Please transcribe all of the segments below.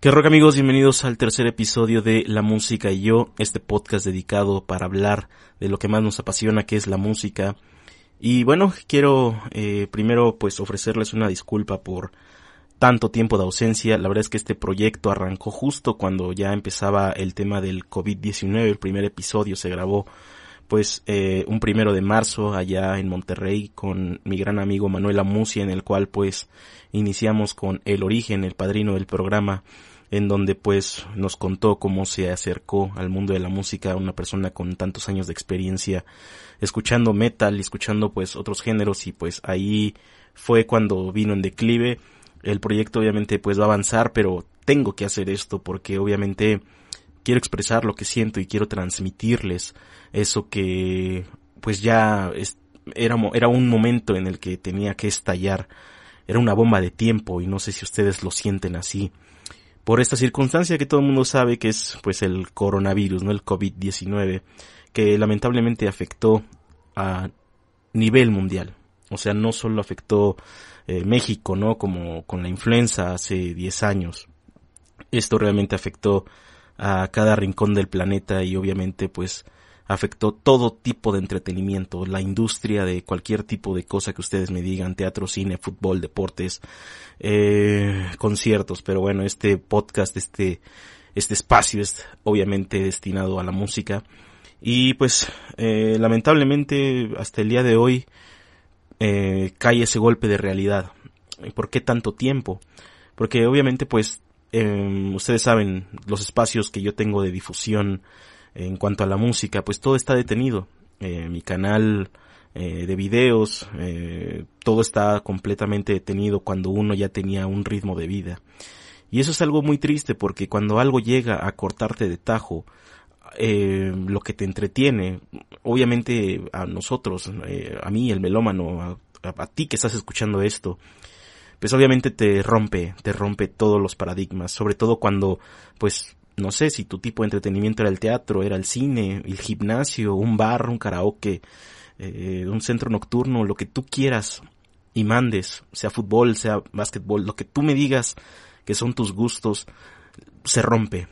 ¿Qué rock amigos? Bienvenidos al tercer episodio de La Música y yo, este podcast dedicado para hablar de lo que más nos apasiona, que es la música. Y bueno, quiero eh, primero pues ofrecerles una disculpa por tanto tiempo de ausencia. La verdad es que este proyecto arrancó justo cuando ya empezaba el tema del COVID-19. El primer episodio se grabó pues eh, un primero de marzo allá en Monterrey con mi gran amigo Manuel Amucia en el cual pues iniciamos con El Origen, el padrino del programa en donde pues nos contó cómo se acercó al mundo de la música una persona con tantos años de experiencia escuchando metal y escuchando pues otros géneros y pues ahí fue cuando vino en declive. El proyecto obviamente pues va a avanzar, pero tengo que hacer esto porque obviamente quiero expresar lo que siento y quiero transmitirles eso que pues ya era, era un momento en el que tenía que estallar. Era una bomba de tiempo y no sé si ustedes lo sienten así por esta circunstancia que todo el mundo sabe que es pues el coronavirus, ¿no? El COVID-19, que lamentablemente afectó a nivel mundial. O sea, no solo afectó eh, México, ¿no? Como con la influenza hace 10 años. Esto realmente afectó a cada rincón del planeta y obviamente pues afectó todo tipo de entretenimiento, la industria de cualquier tipo de cosa que ustedes me digan, teatro, cine, fútbol, deportes, eh, conciertos, pero bueno, este podcast, este, este espacio es obviamente destinado a la música y pues eh, lamentablemente hasta el día de hoy eh, cae ese golpe de realidad. ¿Y por qué tanto tiempo? Porque obviamente pues eh, ustedes saben los espacios que yo tengo de difusión en cuanto a la música, pues todo está detenido. Eh, mi canal eh, de videos, eh, todo está completamente detenido cuando uno ya tenía un ritmo de vida. Y eso es algo muy triste porque cuando algo llega a cortarte de tajo, lo que te entretiene, obviamente a nosotros, a mí el melómano, a, ti que estás escuchando esto, pues obviamente te rompe, te rompe todos los paradigmas, sobre todo cuando pues no sé si tu tipo de entretenimiento era el teatro, era el cine, el gimnasio, un bar, un karaoke, eh, un centro nocturno, lo que tú quieras y mandes, sea fútbol, sea básquetbol, lo que tú me digas que son tus gustos, se rompe.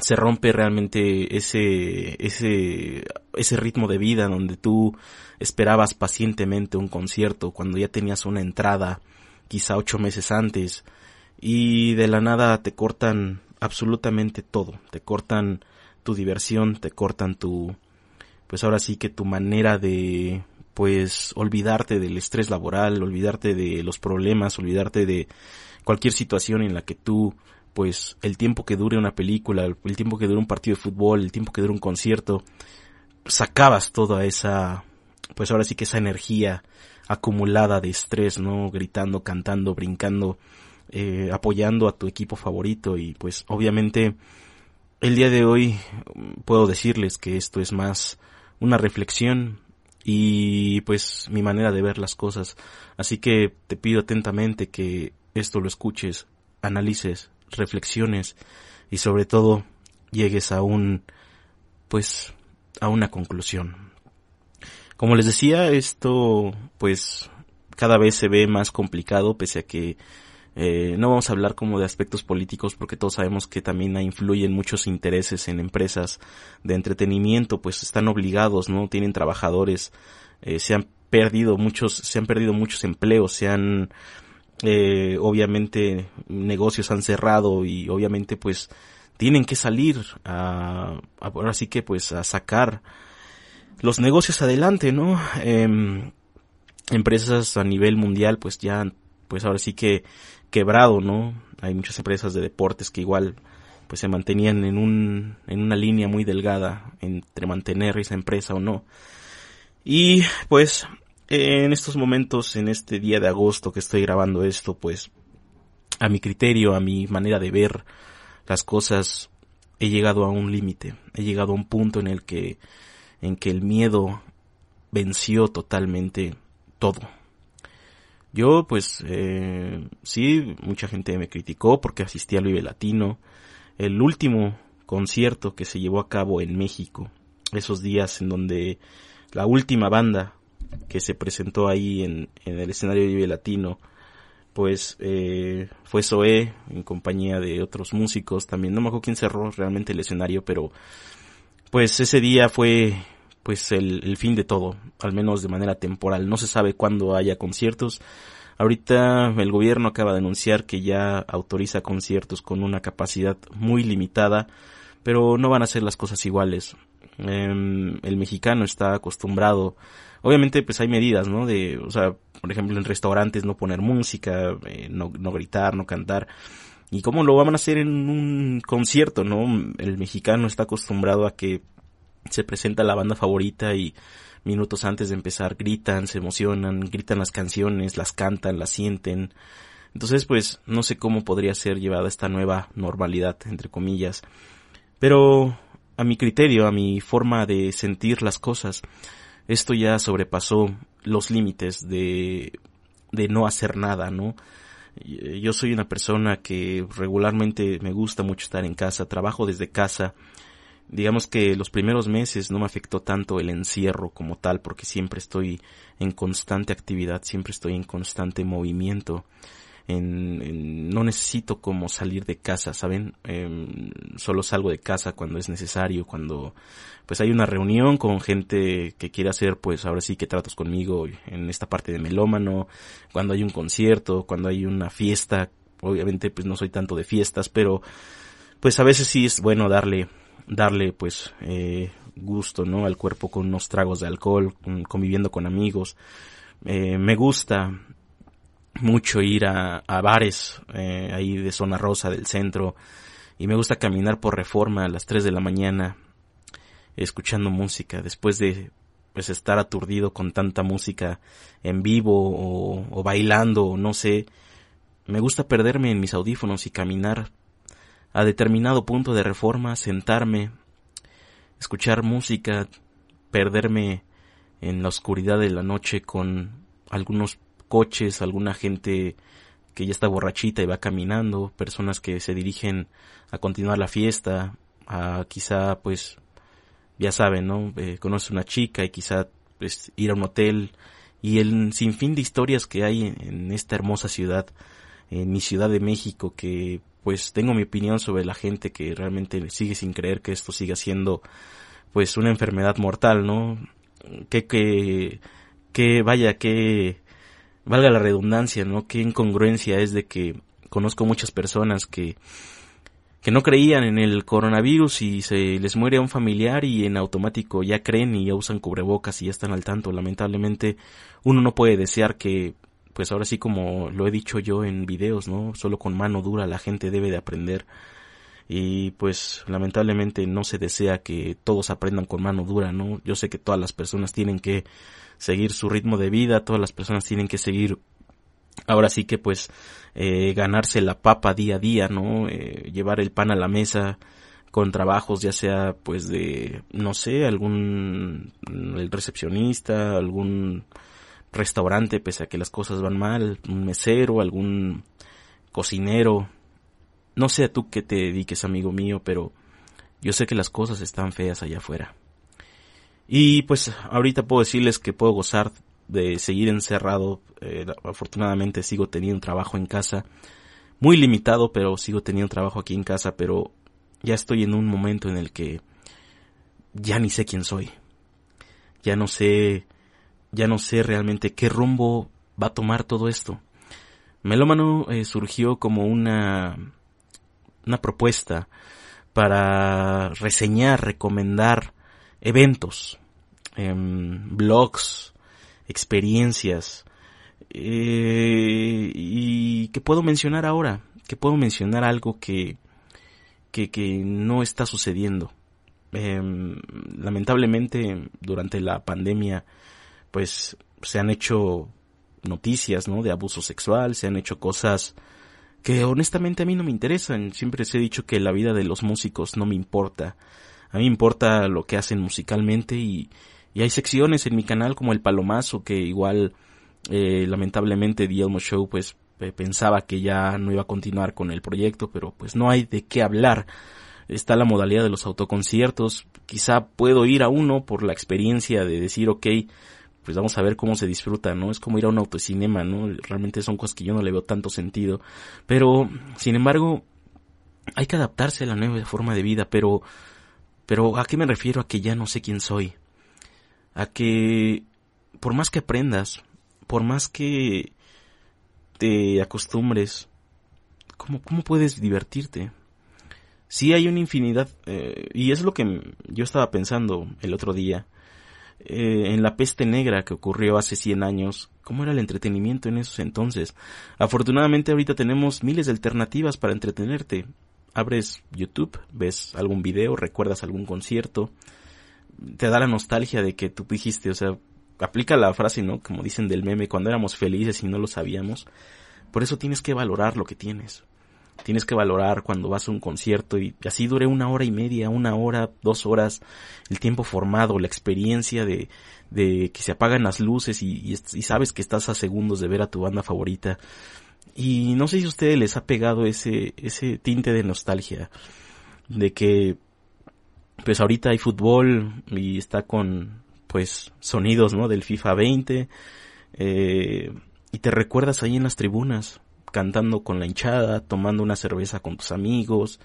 Se rompe realmente ese, ese, ese ritmo de vida donde tú esperabas pacientemente un concierto cuando ya tenías una entrada quizá ocho meses antes y de la nada te cortan absolutamente todo. Te cortan tu diversión, te cortan tu, pues ahora sí que tu manera de, pues, olvidarte del estrés laboral, olvidarte de los problemas, olvidarte de cualquier situación en la que tú, pues, el tiempo que dure una película, el tiempo que dure un partido de fútbol, el tiempo que dure un concierto, sacabas toda esa, pues ahora sí que esa energía acumulada de estrés, ¿no? Gritando, cantando, brincando, eh, apoyando a tu equipo favorito y pues obviamente el día de hoy mm, puedo decirles que esto es más una reflexión y pues mi manera de ver las cosas. Así que te pido atentamente que esto lo escuches, analices, reflexiones y sobre todo llegues a un pues a una conclusión. Como les decía, esto pues cada vez se ve más complicado pese a que eh, no vamos a hablar como de aspectos políticos porque todos sabemos que también influyen muchos intereses en empresas de entretenimiento, pues están obligados, ¿no? Tienen trabajadores, eh, se han perdido muchos, se han perdido muchos empleos, se han, eh, obviamente negocios han cerrado y obviamente pues tienen que salir a, ahora sí que pues a sacar los negocios adelante, ¿no? Em, empresas a nivel mundial pues ya pues ahora sí que quebrado, ¿no? Hay muchas empresas de deportes que igual pues se mantenían en un en una línea muy delgada entre mantener esa empresa o no. Y pues en estos momentos, en este día de agosto que estoy grabando esto, pues a mi criterio, a mi manera de ver las cosas, he llegado a un límite, he llegado a un punto en el que en que el miedo venció totalmente todo. Yo, pues, eh, sí, mucha gente me criticó porque asistí al Vive Latino. El último concierto que se llevó a cabo en México, esos días en donde la última banda que se presentó ahí en, en el escenario Vive Latino, pues eh, fue Zoé en compañía de otros músicos también. No me acuerdo quién cerró realmente el escenario, pero pues ese día fue pues el, el, fin de todo, al menos de manera temporal. No se sabe cuándo haya conciertos. Ahorita el gobierno acaba de anunciar que ya autoriza conciertos con una capacidad muy limitada, pero no van a ser las cosas iguales. Eh, el mexicano está acostumbrado, obviamente pues hay medidas, ¿no? De, o sea, por ejemplo en restaurantes no poner música, eh, no, no gritar, no cantar. ¿Y cómo lo van a hacer en un concierto, no? El mexicano está acostumbrado a que se presenta la banda favorita y minutos antes de empezar gritan, se emocionan, gritan las canciones, las cantan, las sienten. Entonces, pues, no sé cómo podría ser llevada esta nueva normalidad, entre comillas. Pero, a mi criterio, a mi forma de sentir las cosas, esto ya sobrepasó los límites de, de no hacer nada, ¿no? Yo soy una persona que regularmente me gusta mucho estar en casa, trabajo desde casa, digamos que los primeros meses no me afectó tanto el encierro como tal porque siempre estoy en constante actividad, siempre estoy en constante movimiento. En, no necesito como salir de casa, ¿saben? Em, solo salgo de casa cuando es necesario, cuando pues hay una reunión con gente que quiere hacer pues ahora sí que tratos conmigo en esta parte de melómano, cuando hay un concierto, cuando hay una fiesta, obviamente pues no soy tanto de fiestas, pero pues a veces sí es bueno darle darle pues eh, gusto no al cuerpo con unos tragos de alcohol conviviendo con amigos. Eh, me gusta mucho ir a, a bares eh, ahí de zona rosa del centro y me gusta caminar por reforma a las 3 de la mañana escuchando música. Después de pues estar aturdido con tanta música en vivo o, bailando no sé me gusta perderme en mis audífonos y caminar a determinado punto de reforma, sentarme, escuchar música, perderme en la oscuridad de la noche con algunos coches, alguna gente que ya está borrachita y va caminando, personas que se dirigen a continuar la fiesta, a quizá pues ya saben, ¿no? Eh, conoce una chica y quizá pues ir a un hotel y el sinfín de historias que hay en, en esta hermosa ciudad, en mi ciudad de México que pues tengo mi opinión sobre la gente que realmente sigue sin creer que esto siga siendo pues una enfermedad mortal, ¿no? Que, que, que vaya, que valga la redundancia, ¿no? Qué incongruencia es de que conozco muchas personas que, que no creían en el coronavirus y se les muere a un familiar y en automático ya creen y ya usan cubrebocas y ya están al tanto. Lamentablemente uno no puede desear que pues ahora sí como lo he dicho yo en videos, ¿no? Solo con mano dura la gente debe de aprender y pues lamentablemente no se desea que todos aprendan con mano dura, ¿no? Yo sé que todas las personas tienen que seguir su ritmo de vida, todas las personas tienen que seguir ahora sí que pues eh, ganarse la papa día a día, ¿no? Eh, llevar el pan a la mesa con trabajos ya sea pues de no sé algún el recepcionista algún restaurante pese a que las cosas van mal, un mesero, algún cocinero. No sé a tú que te dediques, amigo mío, pero yo sé que las cosas están feas allá afuera. Y pues ahorita puedo decirles que puedo gozar de seguir encerrado. Eh, afortunadamente sigo teniendo trabajo en casa. Muy limitado, pero sigo teniendo trabajo aquí en casa, pero ya estoy en un momento en el que ya ni sé quién soy. Ya no sé ya no sé realmente qué rumbo va a tomar todo esto. Melómano eh, surgió como una, una propuesta para reseñar, recomendar eventos, em, blogs, experiencias, eh, y que puedo mencionar ahora, que puedo mencionar algo que, que, que no está sucediendo. Em, lamentablemente durante la pandemia pues se han hecho noticias, ¿no? De abuso sexual, se han hecho cosas que honestamente a mí no me interesan. Siempre se he dicho que la vida de los músicos no me importa. A mí me importa lo que hacen musicalmente y, y hay secciones en mi canal como El Palomazo que igual eh, lamentablemente The Elmo Show pues pensaba que ya no iba a continuar con el proyecto, pero pues no hay de qué hablar. Está la modalidad de los autoconciertos. Quizá puedo ir a uno por la experiencia de decir, ok, pues vamos a ver cómo se disfruta, ¿no? Es como ir a un autocinema, ¿no? Realmente son cosas que yo no le veo tanto sentido. Pero, sin embargo, hay que adaptarse a la nueva forma de vida, pero, pero ¿a qué me refiero? A que ya no sé quién soy. A que, por más que aprendas, por más que te acostumbres, ¿cómo, cómo puedes divertirte? Sí hay una infinidad, eh, y es lo que yo estaba pensando el otro día, eh, en la peste negra que ocurrió hace 100 años, ¿cómo era el entretenimiento en esos entonces? Afortunadamente ahorita tenemos miles de alternativas para entretenerte. Abres YouTube, ves algún video, recuerdas algún concierto, te da la nostalgia de que tú dijiste, o sea, aplica la frase, ¿no? Como dicen del meme, cuando éramos felices y no lo sabíamos. Por eso tienes que valorar lo que tienes. Tienes que valorar cuando vas a un concierto y así dure una hora y media, una hora, dos horas, el tiempo formado, la experiencia de, de que se apagan las luces y, y, y sabes que estás a segundos de ver a tu banda favorita. Y no sé si a ustedes les ha pegado ese, ese tinte de nostalgia, de que pues ahorita hay fútbol y está con pues sonidos, ¿no? Del FIFA 20. Eh, y te recuerdas ahí en las tribunas, cantando con la hinchada, tomando una cerveza con tus amigos,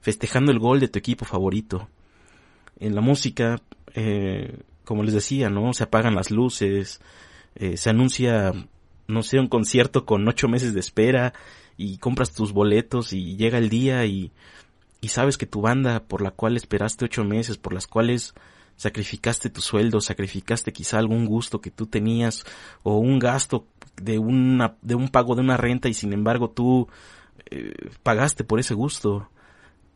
festejando el gol de tu equipo favorito. En la música, eh, como les decía, ¿no? Se apagan las luces, eh, se anuncia, no sé, un concierto con ocho meses de espera y compras tus boletos y llega el día y, y sabes que tu banda por la cual esperaste ocho meses, por las cuales sacrificaste tu sueldo, sacrificaste quizá algún gusto que tú tenías o un gasto de una de un pago de una renta y sin embargo tú eh, pagaste por ese gusto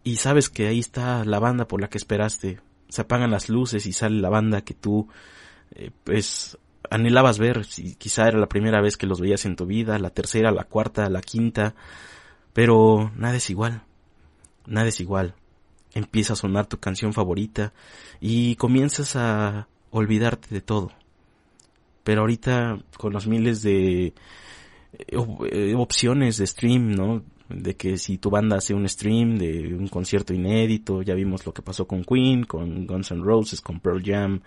y sabes que ahí está la banda por la que esperaste. Se apagan las luces y sale la banda que tú eh, pues anhelabas ver, si quizá era la primera vez que los veías en tu vida, la tercera, la cuarta, la quinta, pero nada es igual. Nada es igual empieza a sonar tu canción favorita y comienzas a olvidarte de todo. Pero ahorita con los miles de eh, eh, opciones de stream, ¿no? De que si tu banda hace un stream de un concierto inédito, ya vimos lo que pasó con Queen, con Guns N' Roses, con Pearl Jam,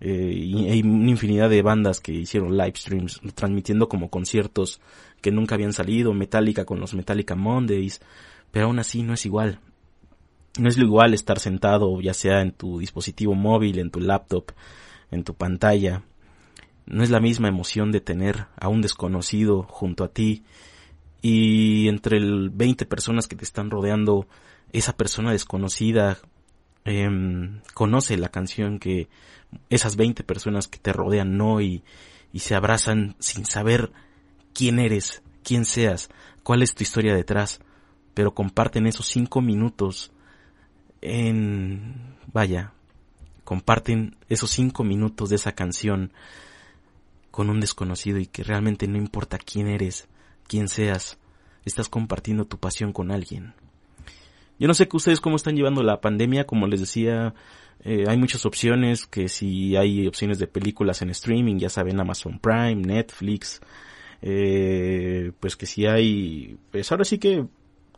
eh, y hay una infinidad de bandas que hicieron live streams transmitiendo como conciertos que nunca habían salido, Metallica con los Metallica Mondays, pero aún así no es igual. No es lo igual estar sentado, ya sea en tu dispositivo móvil, en tu laptop, en tu pantalla. No es la misma emoción de tener a un desconocido junto a ti y entre el 20 personas que te están rodeando, esa persona desconocida eh, conoce la canción que esas 20 personas que te rodean no y, y se abrazan sin saber quién eres, quién seas, cuál es tu historia detrás, pero comparten esos cinco minutos en, vaya, comparten esos cinco minutos de esa canción con un desconocido y que realmente no importa quién eres, quién seas, estás compartiendo tu pasión con alguien. Yo no sé que ustedes cómo están llevando la pandemia, como les decía, eh, hay muchas opciones, que si hay opciones de películas en streaming, ya saben, Amazon Prime, Netflix, eh, pues que si hay, pues ahora sí que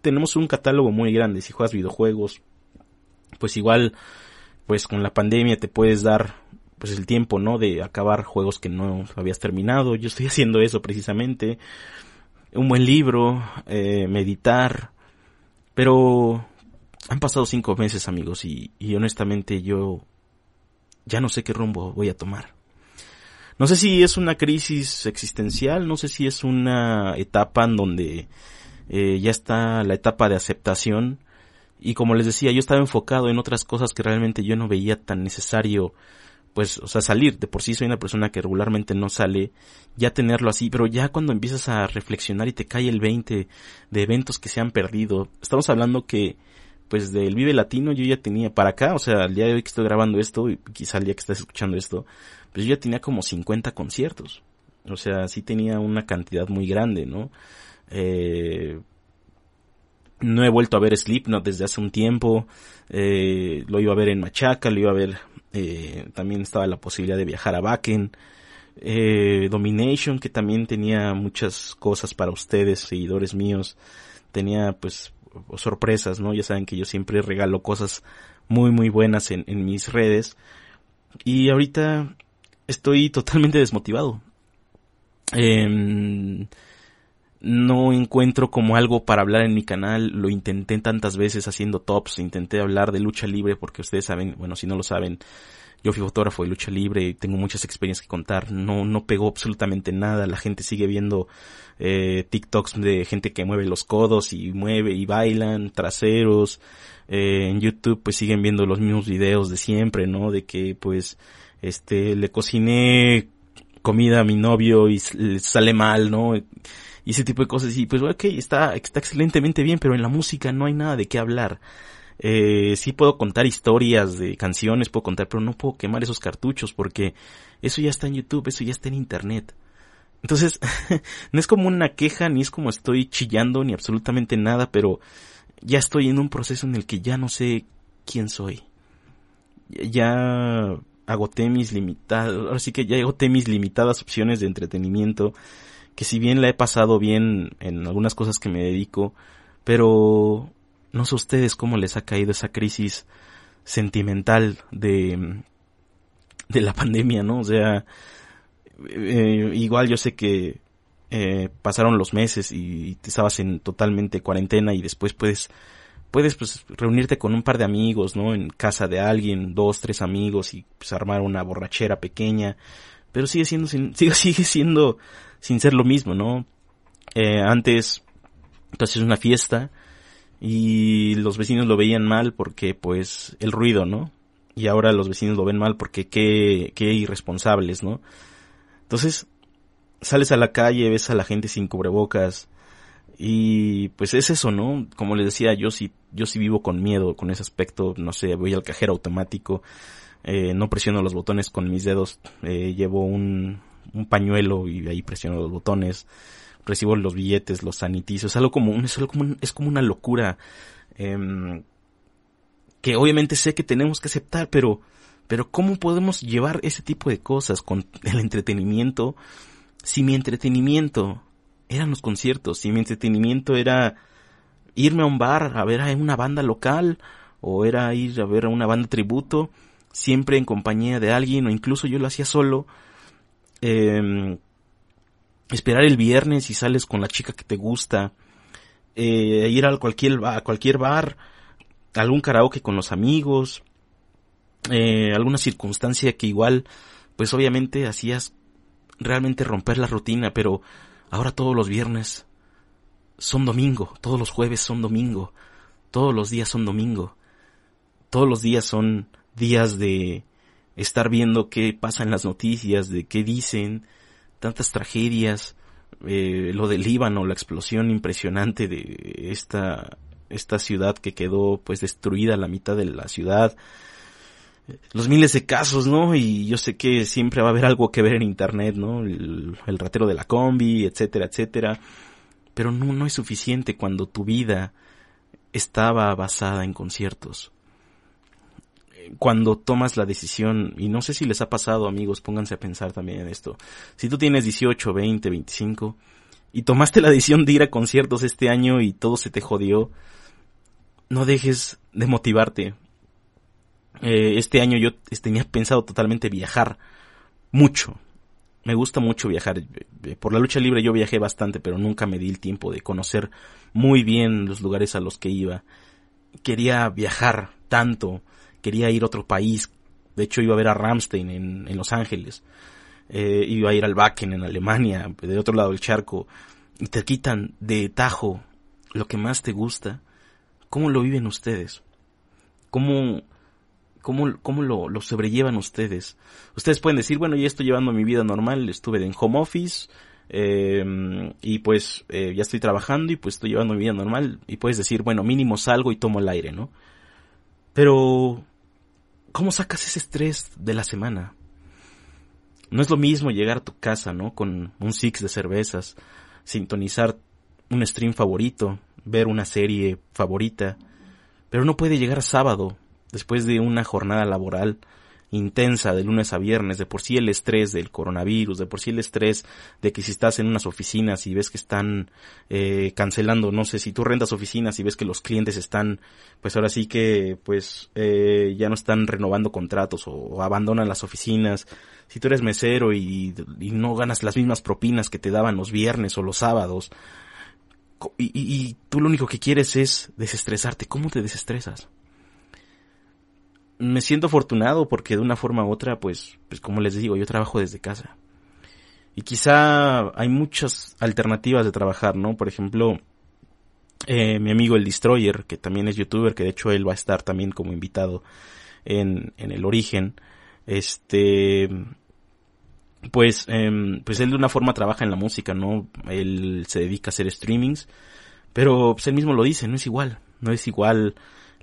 tenemos un catálogo muy grande, si juegas videojuegos, pues igual, pues con la pandemia te puedes dar pues el tiempo, ¿no? De acabar juegos que no habías terminado. Yo estoy haciendo eso precisamente. Un buen libro, eh, meditar. Pero han pasado cinco meses, amigos, y, honestamente yo ya no sé qué rumbo voy a tomar. No sé si es una crisis existencial, no sé si es una etapa en donde eh, ya está la etapa de aceptación y como les decía, yo estaba enfocado en otras cosas que realmente yo no veía tan necesario, pues, o sea, salir. De por sí soy una persona que regularmente no sale, ya tenerlo así, pero ya cuando empiezas a reflexionar y te cae el 20 de eventos que se han perdido, estamos hablando que, pues, del Vive Latino yo ya tenía para acá, o sea, el día de hoy que estoy grabando esto, y quizá el día que estás escuchando esto, pues yo ya tenía como 50 conciertos. O sea, sí tenía una cantidad muy grande, ¿no? Eh, no he vuelto a ver Slipknot desde hace un tiempo. Eh, lo iba a ver en Machaca, lo iba a ver. Eh, también estaba la posibilidad de viajar a Bakken. Eh, Domination, que también tenía muchas cosas para ustedes, seguidores míos. Tenía pues sorpresas, ¿no? Ya saben que yo siempre regalo cosas muy muy buenas en, en mis redes. Y ahorita estoy totalmente desmotivado. Eh, no encuentro como algo para hablar en mi canal, lo intenté tantas veces haciendo tops, intenté hablar de lucha libre porque ustedes saben, bueno, si no lo saben, yo fui fotógrafo de lucha libre y tengo muchas experiencias que contar, no, no pegó absolutamente nada, la gente sigue viendo eh, TikToks de gente que mueve los codos y mueve y bailan, traseros, eh, en YouTube pues siguen viendo los mismos videos de siempre, ¿no? De que pues este le cociné comida a mi novio y le sale mal, ¿no? Y ese tipo de cosas. Y pues, ok, está, está excelentemente bien, pero en la música no hay nada de qué hablar. Eh, sí puedo contar historias de canciones, puedo contar, pero no puedo quemar esos cartuchos porque eso ya está en YouTube, eso ya está en Internet. Entonces, no es como una queja, ni es como estoy chillando, ni absolutamente nada, pero ya estoy en un proceso en el que ya no sé quién soy. Ya agoté mis limitadas, ahora sí que ya agoté mis limitadas opciones de entretenimiento que si bien la he pasado bien en algunas cosas que me dedico, pero no sé ustedes cómo les ha caído esa crisis sentimental de, de la pandemia, ¿no? O sea, eh, igual yo sé que eh, pasaron los meses y, estabas en totalmente cuarentena y después puedes puedes pues reunirte con un par de amigos, ¿no? En casa de alguien, dos, tres amigos y pues armar una borrachera pequeña, pero sigue siendo sigue siendo sin ser lo mismo, ¿no? Eh, antes, entonces una fiesta y los vecinos lo veían mal porque, pues, el ruido, ¿no? Y ahora los vecinos lo ven mal porque qué, qué irresponsables, ¿no? Entonces, sales a la calle, ves a la gente sin cubrebocas y pues es eso, ¿no? Como les decía, yo sí, yo sí vivo con miedo con ese aspecto, no sé, voy al cajero automático, eh, no presiono los botones con mis dedos, eh, llevo un, un pañuelo y ahí presiono los botones, recibo los billetes, los sanitizos, es algo como, es, algo como, es como una locura. Eh, que obviamente sé que tenemos que aceptar, pero, pero ¿cómo podemos llevar ese tipo de cosas con el entretenimiento si mi entretenimiento eran los conciertos, si mi entretenimiento era irme a un bar a ver a una banda local o era ir a ver a una banda tributo, siempre en compañía de alguien o incluso yo lo hacía solo, eh, esperar el viernes y sales con la chica que te gusta, eh, ir a cualquier, a cualquier bar, algún karaoke con los amigos, eh, alguna circunstancia que igual, pues obviamente hacías realmente romper la rutina, pero ahora todos los viernes son domingo, todos los jueves son domingo, todos los días son domingo, todos los días son días de estar viendo qué pasa en las noticias, de qué dicen, tantas tragedias, eh, lo del Líbano, la explosión impresionante de esta, esta ciudad que quedó pues destruida, la mitad de la ciudad, los miles de casos, ¿no? Y yo sé que siempre va a haber algo que ver en internet, ¿no? El, el ratero de la combi, etcétera, etcétera. Pero no, no es suficiente cuando tu vida estaba basada en conciertos cuando tomas la decisión, y no sé si les ha pasado amigos, pónganse a pensar también en esto, si tú tienes 18, 20, 25 y tomaste la decisión de ir a conciertos este año y todo se te jodió, no dejes de motivarte. Eh, este año yo tenía pensado totalmente viajar mucho. Me gusta mucho viajar. Por la lucha libre yo viajé bastante, pero nunca me di el tiempo de conocer muy bien los lugares a los que iba. Quería viajar tanto quería ir a otro país. De hecho, iba a ver a Ramstein en, en Los Ángeles. Eh, iba a ir al Wacken en Alemania, de otro lado del charco. Y te quitan de tajo lo que más te gusta. ¿Cómo lo viven ustedes? ¿Cómo, cómo, cómo lo, lo sobrellevan ustedes? Ustedes pueden decir, bueno, ya estoy llevando mi vida normal, estuve en home office, eh, y pues eh, ya estoy trabajando y pues estoy llevando mi vida normal y puedes decir, bueno, mínimo salgo y tomo el aire, ¿no? Pero ¿Cómo sacas ese estrés de la semana? No es lo mismo llegar a tu casa, ¿no? Con un six de cervezas, sintonizar un stream favorito, ver una serie favorita, pero no puede llegar sábado, después de una jornada laboral, intensa de lunes a viernes, de por sí el estrés del coronavirus, de por sí el estrés de que si estás en unas oficinas y ves que están eh, cancelando, no sé, si tú rentas oficinas y ves que los clientes están, pues ahora sí que, pues eh, ya no están renovando contratos o, abandonan las oficinas, si tú eres mesero y, no ganas las mismas propinas que te daban los viernes o los sábados, y, y tú lo único que quieres es desestresarte, ¿cómo te desestresas? Me siento afortunado porque de una forma u otra, pues, pues como les digo, yo trabajo desde casa. Y quizá hay muchas alternativas de trabajar, ¿no? Por ejemplo, eh, mi amigo el Destroyer, que también es youtuber, que de hecho él va a estar también como invitado en, en el origen, este, pues, eh, pues él de una forma trabaja en la música, ¿no? Él se dedica a hacer streamings, pero pues él mismo lo dice, no es igual, no es igual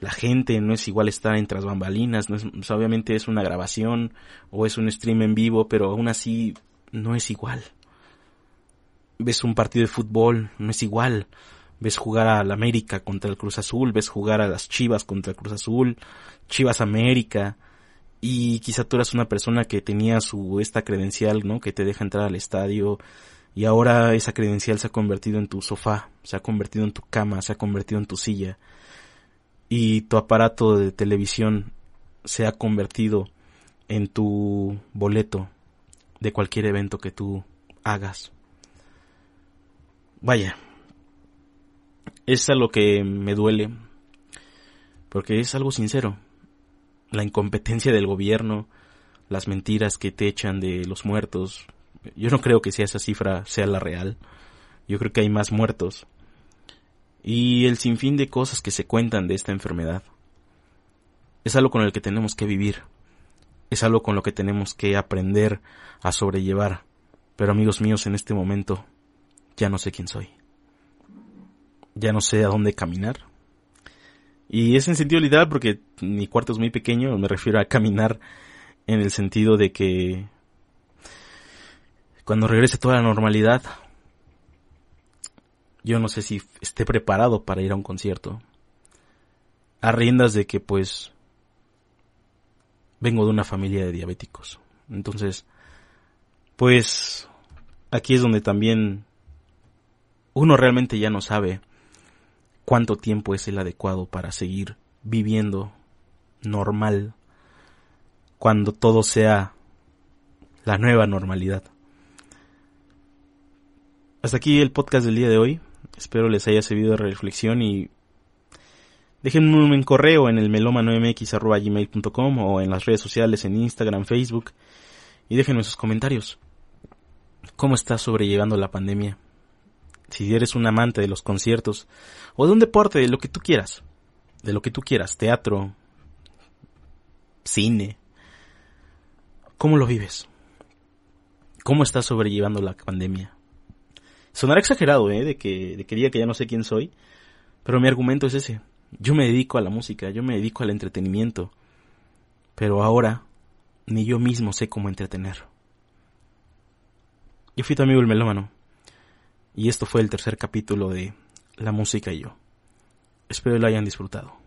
la gente, no es igual estar en tras bambalinas, no es, obviamente es una grabación o es un stream en vivo, pero aún así no es igual. Ves un partido de fútbol, no es igual. Ves jugar a la América contra el Cruz Azul, ves jugar a las Chivas contra el Cruz Azul, Chivas América, y quizá tú eras una persona que tenía su esta credencial, ¿no? Que te deja entrar al estadio y ahora esa credencial se ha convertido en tu sofá, se ha convertido en tu cama, se ha convertido en tu silla y tu aparato de televisión se ha convertido en tu boleto de cualquier evento que tú hagas. Vaya, es a lo que me duele, porque es algo sincero. La incompetencia del gobierno, las mentiras que te echan de los muertos. Yo no creo que sea esa cifra sea la real. Yo creo que hay más muertos y el sinfín de cosas que se cuentan de esta enfermedad. Es algo con el que tenemos que vivir, es algo con lo que tenemos que aprender a sobrellevar. Pero amigos míos, en este momento ya no sé quién soy. Ya no sé a dónde caminar. Y es en sentido literal porque mi cuarto es muy pequeño, me refiero a caminar en el sentido de que cuando regrese toda la normalidad, yo no sé si esté preparado para ir a un concierto. A riendas de que pues vengo de una familia de diabéticos. Entonces, pues aquí es donde también uno realmente ya no sabe cuánto tiempo es el adecuado para seguir viviendo normal cuando todo sea la nueva normalidad. Hasta aquí el podcast del día de hoy. Espero les haya servido de reflexión y déjenme un correo en el melomano.mx.gmail.com o en las redes sociales en Instagram, Facebook y déjenme sus comentarios. ¿Cómo estás sobrellevando la pandemia? Si eres un amante de los conciertos o de un deporte, de lo que tú quieras, de lo que tú quieras, teatro, cine, ¿cómo lo vives? ¿Cómo estás sobrellevando la pandemia? Sonará exagerado, ¿eh? De que, de que diga que ya no sé quién soy. Pero mi argumento es ese. Yo me dedico a la música, yo me dedico al entretenimiento. Pero ahora, ni yo mismo sé cómo entretener. Yo fui tu amigo el melómano. Y esto fue el tercer capítulo de La música y yo. Espero lo hayan disfrutado.